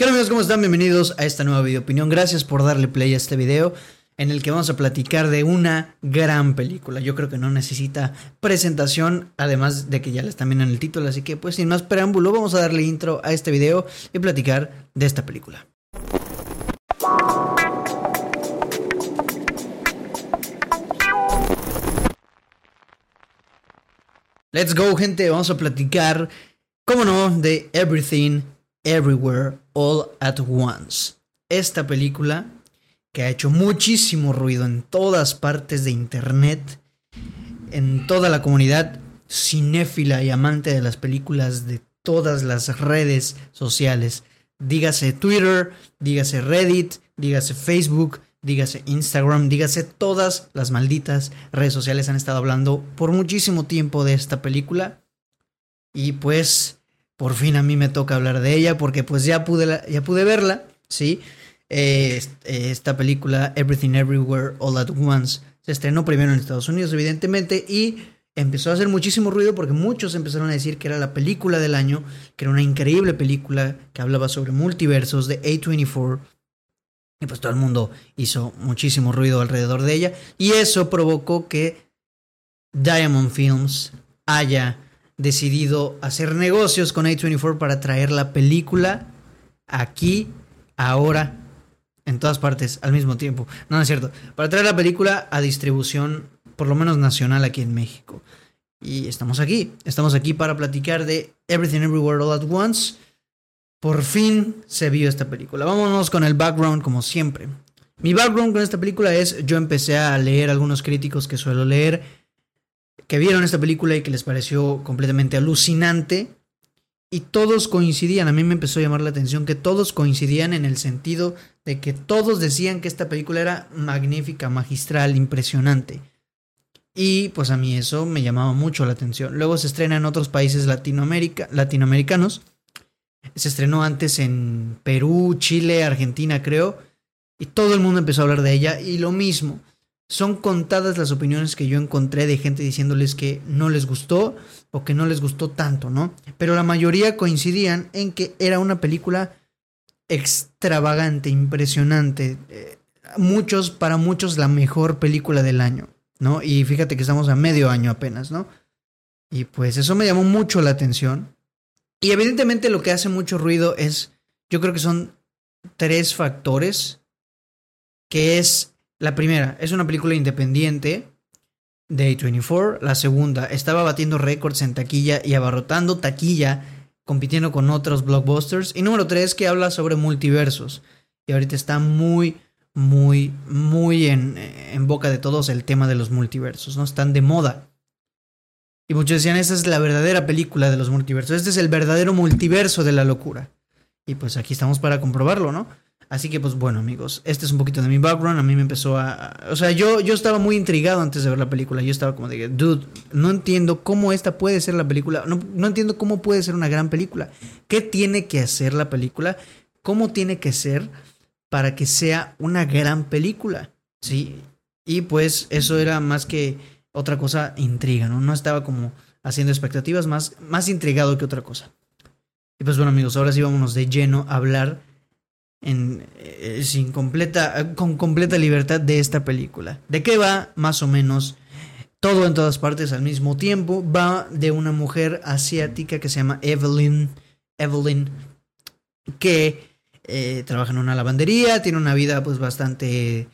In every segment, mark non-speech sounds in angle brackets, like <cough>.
¿Qué tal amigos? ¿Cómo están? Bienvenidos a esta nueva video opinión. Gracias por darle play a este video en el que vamos a platicar de una gran película. Yo creo que no necesita presentación, además de que ya les están viendo en el título, así que pues sin más preámbulo vamos a darle intro a este video y platicar de esta película. Let's go, gente. Vamos a platicar, como no, de Everything, Everywhere, All at Once. Esta película que ha hecho muchísimo ruido en todas partes de internet, en toda la comunidad cinéfila y amante de las películas de todas las redes sociales. Dígase Twitter, dígase Reddit, dígase Facebook, dígase Instagram, dígase todas las malditas redes sociales han estado hablando por muchísimo tiempo de esta película. Y pues por fin a mí me toca hablar de ella porque pues ya pude, ya pude verla, ¿sí? Eh, esta película Everything Everywhere All at Once se estrenó primero en Estados Unidos evidentemente y empezó a hacer muchísimo ruido porque muchos empezaron a decir que era la película del año, que era una increíble película que hablaba sobre multiversos de A24 y pues todo el mundo hizo muchísimo ruido alrededor de ella. Y eso provocó que Diamond Films haya decidido hacer negocios con A24 para traer la película aquí, ahora, en todas partes, al mismo tiempo. No, no es cierto. Para traer la película a distribución, por lo menos nacional, aquí en México. Y estamos aquí. Estamos aquí para platicar de Everything Everywhere All at Once por fin se vio esta película. Vámonos con el background como siempre. Mi background con esta película es, yo empecé a leer algunos críticos que suelo leer, que vieron esta película y que les pareció completamente alucinante. Y todos coincidían, a mí me empezó a llamar la atención que todos coincidían en el sentido de que todos decían que esta película era magnífica, magistral, impresionante. Y pues a mí eso me llamaba mucho la atención. Luego se estrena en otros países Latinoamérica, latinoamericanos se estrenó antes en Perú, Chile, Argentina, creo. Y todo el mundo empezó a hablar de ella. Y lo mismo. Son contadas las opiniones que yo encontré de gente diciéndoles que no les gustó o que no les gustó tanto, ¿no? Pero la mayoría coincidían en que era una película extravagante, impresionante. Eh, muchos, para muchos, la mejor película del año, ¿no? Y fíjate que estamos a medio año apenas, ¿no? Y pues eso me llamó mucho la atención. Y evidentemente lo que hace mucho ruido es, yo creo que son tres factores, que es, la primera, es una película independiente de A24, la segunda, estaba batiendo récords en taquilla y abarrotando taquilla, compitiendo con otros blockbusters, y número tres, que habla sobre multiversos, y ahorita está muy, muy, muy en, en boca de todos el tema de los multiversos, ¿no? Están de moda. Y muchos decían, esa es la verdadera película de los multiversos. Este es el verdadero multiverso de la locura. Y pues aquí estamos para comprobarlo, ¿no? Así que pues bueno amigos, este es un poquito de mi background. A mí me empezó a... O sea, yo, yo estaba muy intrigado antes de ver la película. Yo estaba como de, dude, no entiendo cómo esta puede ser la película. No, no entiendo cómo puede ser una gran película. ¿Qué tiene que hacer la película? ¿Cómo tiene que ser para que sea una gran película? Sí. Y pues eso era más que otra cosa intriga, ¿no? No estaba como haciendo expectativas, más, más intrigado que otra cosa. Y pues bueno amigos, ahora sí vámonos de lleno a hablar en, eh, sin completa, con completa libertad de esta película. ¿De qué va? Más o menos todo en todas partes al mismo tiempo. Va de una mujer asiática que se llama Evelyn, Evelyn que eh, trabaja en una lavandería, tiene una vida pues bastante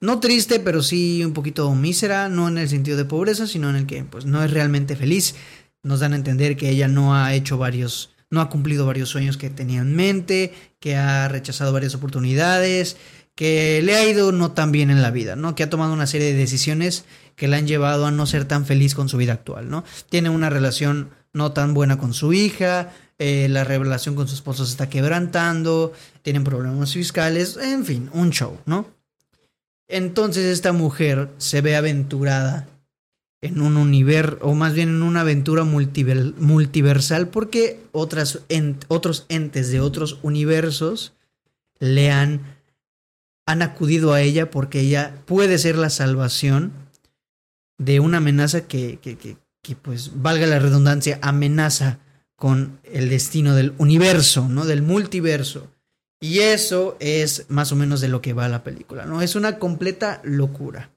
no triste, pero sí un poquito mísera, no en el sentido de pobreza, sino en el que pues no es realmente feliz. Nos dan a entender que ella no ha hecho varios, no ha cumplido varios sueños que tenía en mente, que ha rechazado varias oportunidades, que le ha ido no tan bien en la vida, ¿no? Que ha tomado una serie de decisiones que la han llevado a no ser tan feliz con su vida actual, ¿no? Tiene una relación no tan buena con su hija, eh, la relación con su esposo se está quebrantando, tienen problemas fiscales, en fin, un show, ¿no? Entonces esta mujer se ve aventurada en un universo, o más bien en una aventura multiversal, porque otras otros entes de otros universos le han, han acudido a ella porque ella puede ser la salvación de una amenaza que, que, que, que, pues valga la redundancia, amenaza con el destino del universo, ¿no? Del multiverso. Y eso es más o menos de lo que va la película, ¿no? Es una completa locura.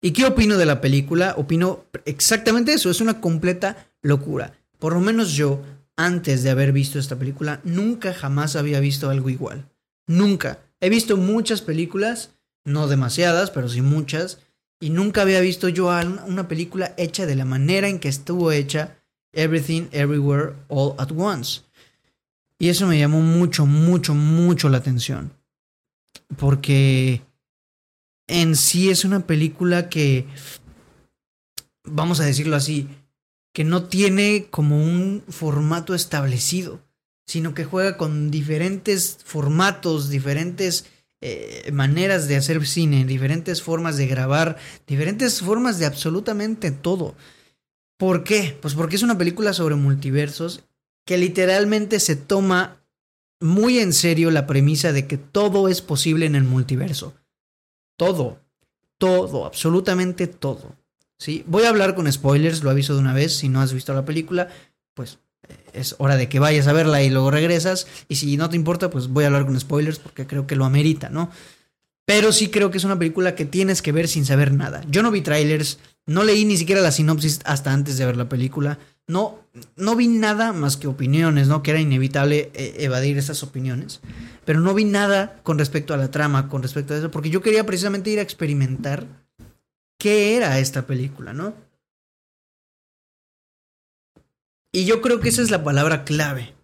¿Y qué opino de la película? Opino exactamente eso, es una completa locura. Por lo menos yo, antes de haber visto esta película, nunca jamás había visto algo igual. Nunca. He visto muchas películas, no demasiadas, pero sí muchas, y nunca había visto yo una película hecha de la manera en que estuvo hecha Everything, Everywhere, All at Once. Y eso me llamó mucho, mucho, mucho la atención. Porque en sí es una película que, vamos a decirlo así, que no tiene como un formato establecido, sino que juega con diferentes formatos, diferentes eh, maneras de hacer cine, diferentes formas de grabar, diferentes formas de absolutamente todo. ¿Por qué? Pues porque es una película sobre multiversos que literalmente se toma muy en serio la premisa de que todo es posible en el multiverso. Todo, todo, absolutamente todo. ¿sí? Voy a hablar con spoilers, lo aviso de una vez, si no has visto la película, pues es hora de que vayas a verla y luego regresas. Y si no te importa, pues voy a hablar con spoilers porque creo que lo amerita, ¿no? Pero sí creo que es una película que tienes que ver sin saber nada. Yo no vi trailers, no leí ni siquiera la sinopsis hasta antes de ver la película. No, no vi nada más que opiniones, ¿no? Que era inevitable eh, evadir esas opiniones. Pero no vi nada con respecto a la trama, con respecto a eso, porque yo quería precisamente ir a experimentar qué era esta película, ¿no? Y yo creo que esa es la palabra clave.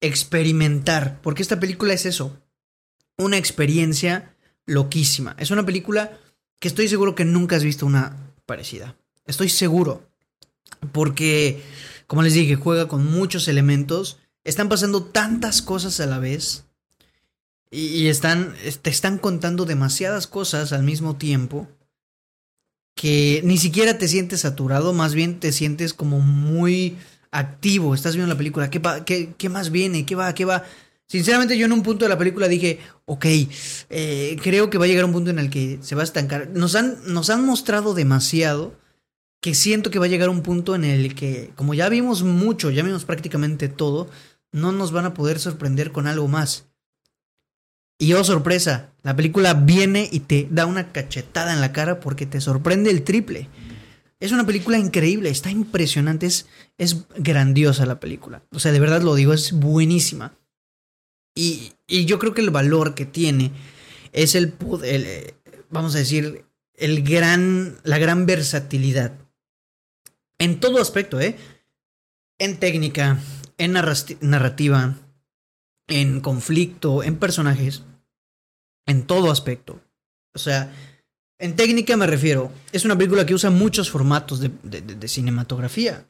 Experimentar. Porque esta película es eso. Una experiencia loquísima. Es una película que estoy seguro que nunca has visto una parecida. Estoy seguro. Porque, como les dije, juega con muchos elementos. Están pasando tantas cosas a la vez. Y están, te están contando demasiadas cosas al mismo tiempo que ni siquiera te sientes saturado, más bien te sientes como muy activo. Estás viendo la película, ¿qué, qué, más viene? ¿Qué va? ¿Qué va? Sinceramente yo en un punto de la película dije, ok, eh, creo que va a llegar un punto en el que se va a estancar. Nos han, nos han mostrado demasiado que siento que va a llegar un punto en el que, como ya vimos mucho, ya vimos prácticamente todo, no nos van a poder sorprender con algo más. Y oh sorpresa, la película viene y te da una cachetada en la cara porque te sorprende el triple. Es una película increíble, está impresionante, es, es grandiosa la película. O sea, de verdad lo digo, es buenísima. Y, y yo creo que el valor que tiene es el, el, eh, vamos a decir, el gran, la gran versatilidad. En todo aspecto, ¿eh? En técnica, en narrativa, en conflicto, en personajes, en todo aspecto. O sea, en técnica me refiero, es una película que usa muchos formatos de, cinematografía.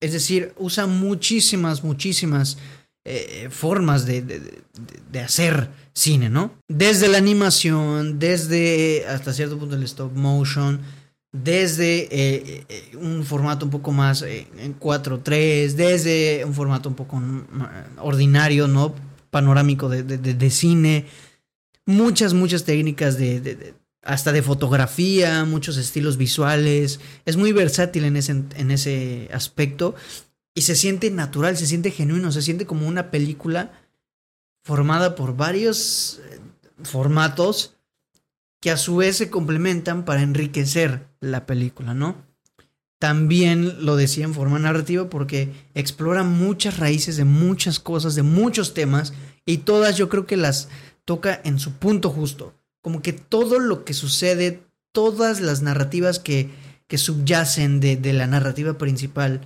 Es decir, usa muchísimas, muchísimas eh, formas de, hacer cine, ¿no? Desde la animación, desde hasta cierto punto el stop motion, desde eh, eh, un formato un poco más en 4.3, desde un formato un poco mm, ordinario, ¿no? Panorámico de, cine. Muchas, muchas técnicas de, hasta de fotografía, muchos estilos visuales. Es muy versátil en ese, en ese aspecto y se siente natural, se siente genuino, se siente como una película formada por varios eh, formatos que a su vez se complementan para enriquecer la película, ¿no? También lo decía en forma narrativa porque explora muchas raíces de muchas cosas, de muchos temas, y todas yo creo que las toca en su punto justo. Como que todo lo que sucede, todas las narrativas que, que subyacen de, de la narrativa principal,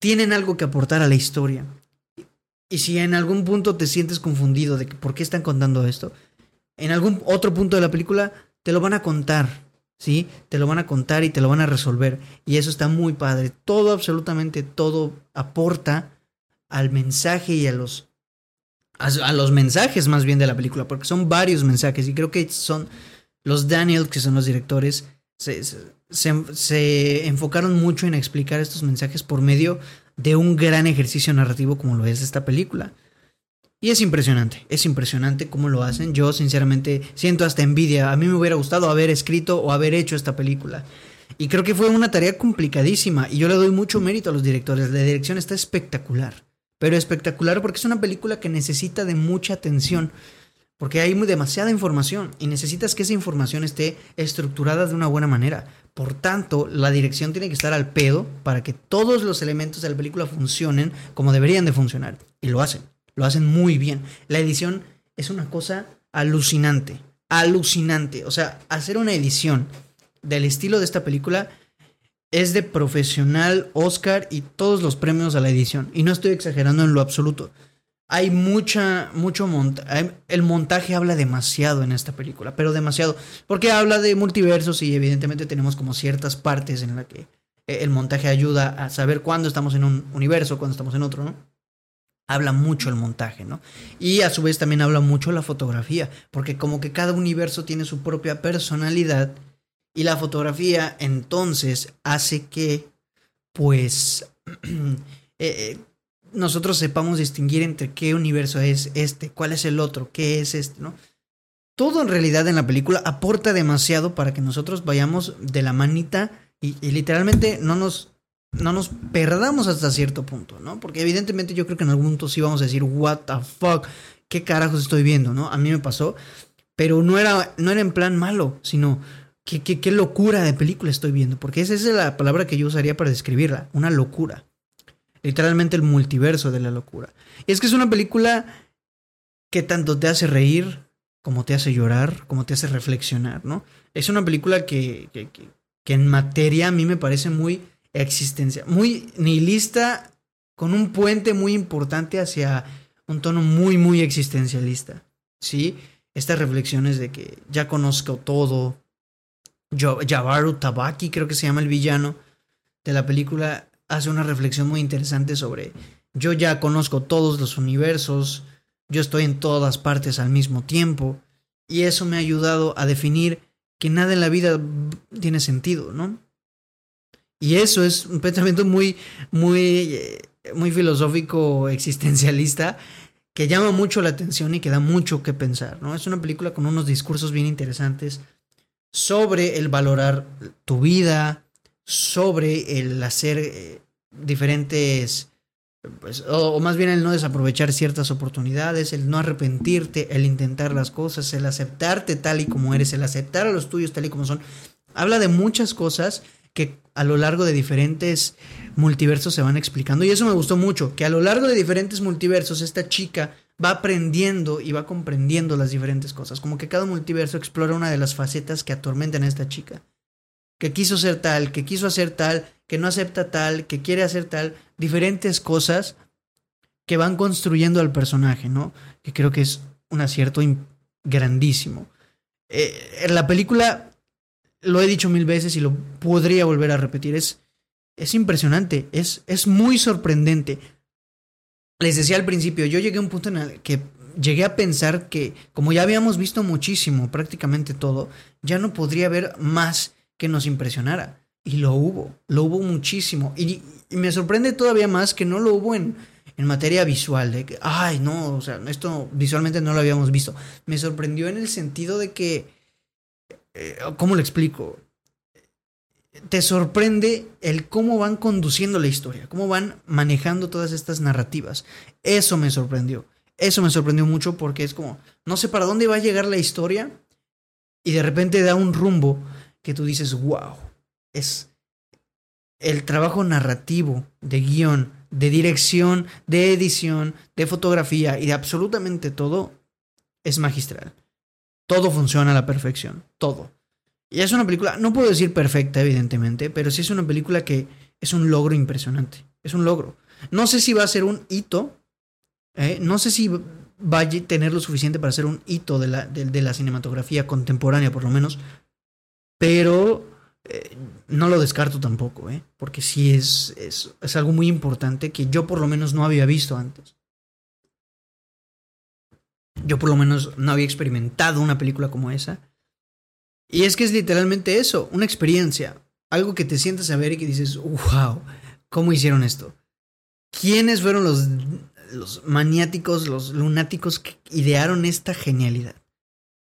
tienen algo que aportar a la historia. Y si en algún punto te sientes confundido de que por qué están contando esto, en algún otro punto de la película te lo van a contar, ¿sí? Te lo van a contar y te lo van a resolver. Y eso está muy padre. Todo, absolutamente todo aporta al mensaje y a los... A, los mensajes más bien de la película, porque son varios mensajes y creo que son los Daniel, que son los directores, se, se enfocaron mucho en explicar estos mensajes por medio de un gran ejercicio narrativo como lo es esta película. Y es impresionante, es impresionante cómo lo hacen. Yo sinceramente siento hasta envidia. A mí me hubiera gustado haber escrito o haber hecho esta película. Y creo que fue una tarea complicadísima y yo le doy mucho mérito a los directores. La dirección está espectacular. pero espectacular porque es una película que necesita de mucha atención. Porque hay demasiada información y necesitas que esa información esté estructurada de una buena manera. Por tanto, la dirección tiene que estar al pedo para que todos los elementos de la película funcionen como deberían de funcionar. Y lo hacen, lo hacen muy bien. La edición es una cosa alucinante, alucinante. O sea, hacer una edición del estilo de esta película es de profesional, Oscar y todos los premios a la edición. Y no estoy exagerando en lo absoluto. Hay mucha, mucho montaje. El montaje habla demasiado en esta película, pero demasiado. Porque habla de multiversos y evidentemente tenemos como ciertas partes en las que eh, el montaje ayuda a saber cuándo estamos en un universo, cuándo estamos en otro, ¿no? Habla mucho el montaje, ¿no? Y a su vez también habla mucho la fotografía, porque como que cada universo tiene su propia personalidad y la fotografía entonces hace que, pues, <clears throat> eh, eh, nosotros sepamos distinguir entre qué universo es este, cuál es el otro, qué es este, ¿no? Todo en realidad en la película aporta demasiado para que nosotros vayamos de la manita y, literalmente no nos, no nos perdamos hasta cierto punto, ¿no? Porque evidentemente yo creo que en algún punto sí vamos a decir, what the fuck, qué carajos estoy viendo, ¿no? A mí me pasó, pero no era, no era en plan malo, sino ¿Qué, qué, locura de película estoy viendo, porque esa es la palabra que yo usaría para describirla, una locura. Literalmente el multiverso de la locura. Y es que es una película que tanto te hace reír, como te hace llorar, como te hace reflexionar, ¿no? Es una película que, que, que en materia a mí me parece muy existencia, muy nihilista, con un puente muy importante hacia un tono muy, muy existencialista, ¿sí? Estas reflexiones de que ya conozco todo, Javaru Tabaki, creo que se llama el villano de la película, hace una reflexión muy interesante sobre yo ya conozco todos los universos, yo estoy en todas partes al mismo tiempo, y eso me ha ayudado a definir que nada en la vida tiene sentido, ¿no? Y eso es un pensamiento muy, muy, eh, muy filosófico, existencialista, que llama mucho la atención y que da mucho que pensar, ¿no? Es una película con unos discursos bien interesantes sobre el valorar tu vida, sobre el hacer eh, diferentes, pues, o, más bien el no desaprovechar ciertas oportunidades, el no arrepentirte, el intentar las cosas, el aceptarte tal y como eres, el aceptar a los tuyos tal y como son. Habla de muchas cosas que a lo largo de diferentes multiversos se van explicando. Y eso me gustó mucho, que a lo largo de diferentes multiversos esta chica va aprendiendo y va comprendiendo las diferentes cosas. Como que cada multiverso explora una de las facetas que atormentan a esta chica. Que quiso ser tal, que quiso hacer tal, que no acepta tal, que quiere hacer tal. Diferentes cosas que van construyendo al personaje, ¿no? Que creo que es un acierto grandísimo. Eh, en la película, lo he dicho mil veces y lo podría volver a repetir, es, es impresionante, es, es muy sorprendente les decía al principio, yo llegué a un punto en el que llegué a pensar que, como ya habíamos visto muchísimo, prácticamente todo, ya no podría haber más que nos impresionara. Y lo hubo, lo hubo muchísimo. Y, me sorprende todavía más que no lo hubo en, en materia visual, de que, ay, no, o sea, esto visualmente no lo habíamos visto. Me sorprendió en el sentido de que, eh, ¿cómo lo explico? te sorprende el cómo van conduciendo la historia, cómo van manejando todas estas narrativas. Eso me sorprendió. Eso me sorprendió mucho porque es como, no sé para dónde va a llegar la historia y de repente da un rumbo que tú dices, wow, es el trabajo narrativo, de guion, de dirección, de edición, de fotografía y de absolutamente todo es magistral. Todo funciona a la perfección, todo. Y es una película, no puedo decir perfecta, evidentemente, pero sí es una película que es un logro impresionante. Es un logro. No sé si va a ser un hito, ¿eh? no sé si va a tener lo suficiente para ser un hito de la, cinematografía contemporánea, por lo menos, pero eh, no lo descarto tampoco, ¿eh? porque sí es, es algo muy importante que yo por lo menos no había visto antes. Yo por lo menos no había experimentado una película como esa. Y es que es literalmente eso, una experiencia, algo que te sientas a ver y que dices, wow, ¿cómo hicieron esto? ¿Quiénes fueron los, maniáticos, los lunáticos que idearon esta genialidad?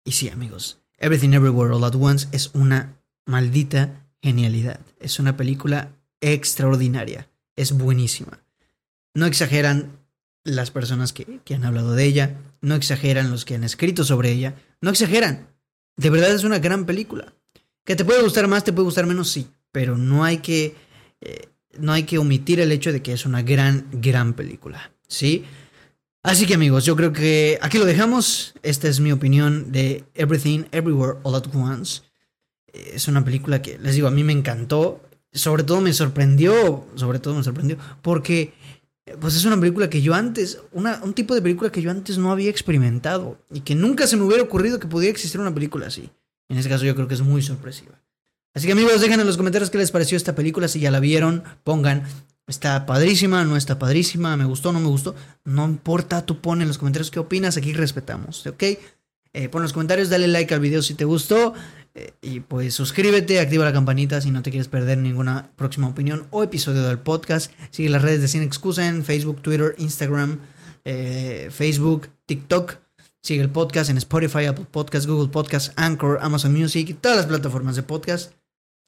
Y sí, amigos, Everything Everywhere All At Once es una maldita genialidad. Es una película extraordinaria. Es buenísima. No exageran las personas que han hablado de ella, no exageran los que han escrito sobre ella, no exageran. De verdad es una gran película. Que te puede gustar más, te puede gustar menos, sí, pero no hay que, eh, no hay que omitir el hecho de que es una gran, gran película, ¿sí? Así que amigos, yo creo que aquí lo dejamos. Esta es mi opinión de Everything, Everywhere, All at Once. Es una película que, les digo, a mí me encantó. Sobre todo me sorprendió, sobre todo me sorprendió, porque pues es una película que yo antes, una, un tipo de película que yo antes no había experimentado y que nunca se me hubiera ocurrido que pudiera existir una película así. En este caso yo creo que es muy sorpresiva. Así que amigos, dejen en los comentarios qué les pareció esta película, si ya la vieron, pongan, está padrísima, no está padrísima, me gustó, no me gustó, no importa, tú pon en los comentarios qué opinas, aquí respetamos, ¿ok? Eh, pon en los comentarios, dale like al video si te gustó y pues suscríbete, activa la campanita si no te quieres perder ninguna próxima opinión o episodio del podcast. Sigue las redes de Sin Excusa en Facebook, Twitter, Instagram, eh, Facebook, TikTok. Sigue el podcast en Spotify, Apple Podcast, Google Podcast, Anchor, Amazon Music y todas las plataformas de podcast.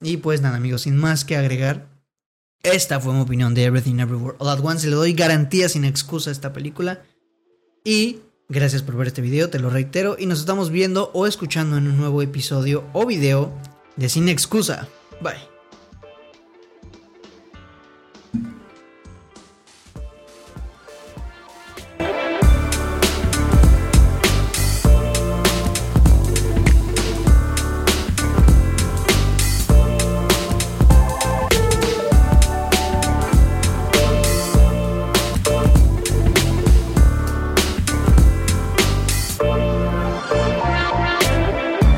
Y pues nada, amigos, sin más que agregar, esta fue mi opinión de Everything Everywhere All at Once. Le doy garantía sin excusa a esta película. Y gracias por ver este video, te lo reitero. Y nos estamos viendo o escuchando en un nuevo episodio o video de Sin Excusa. Bye.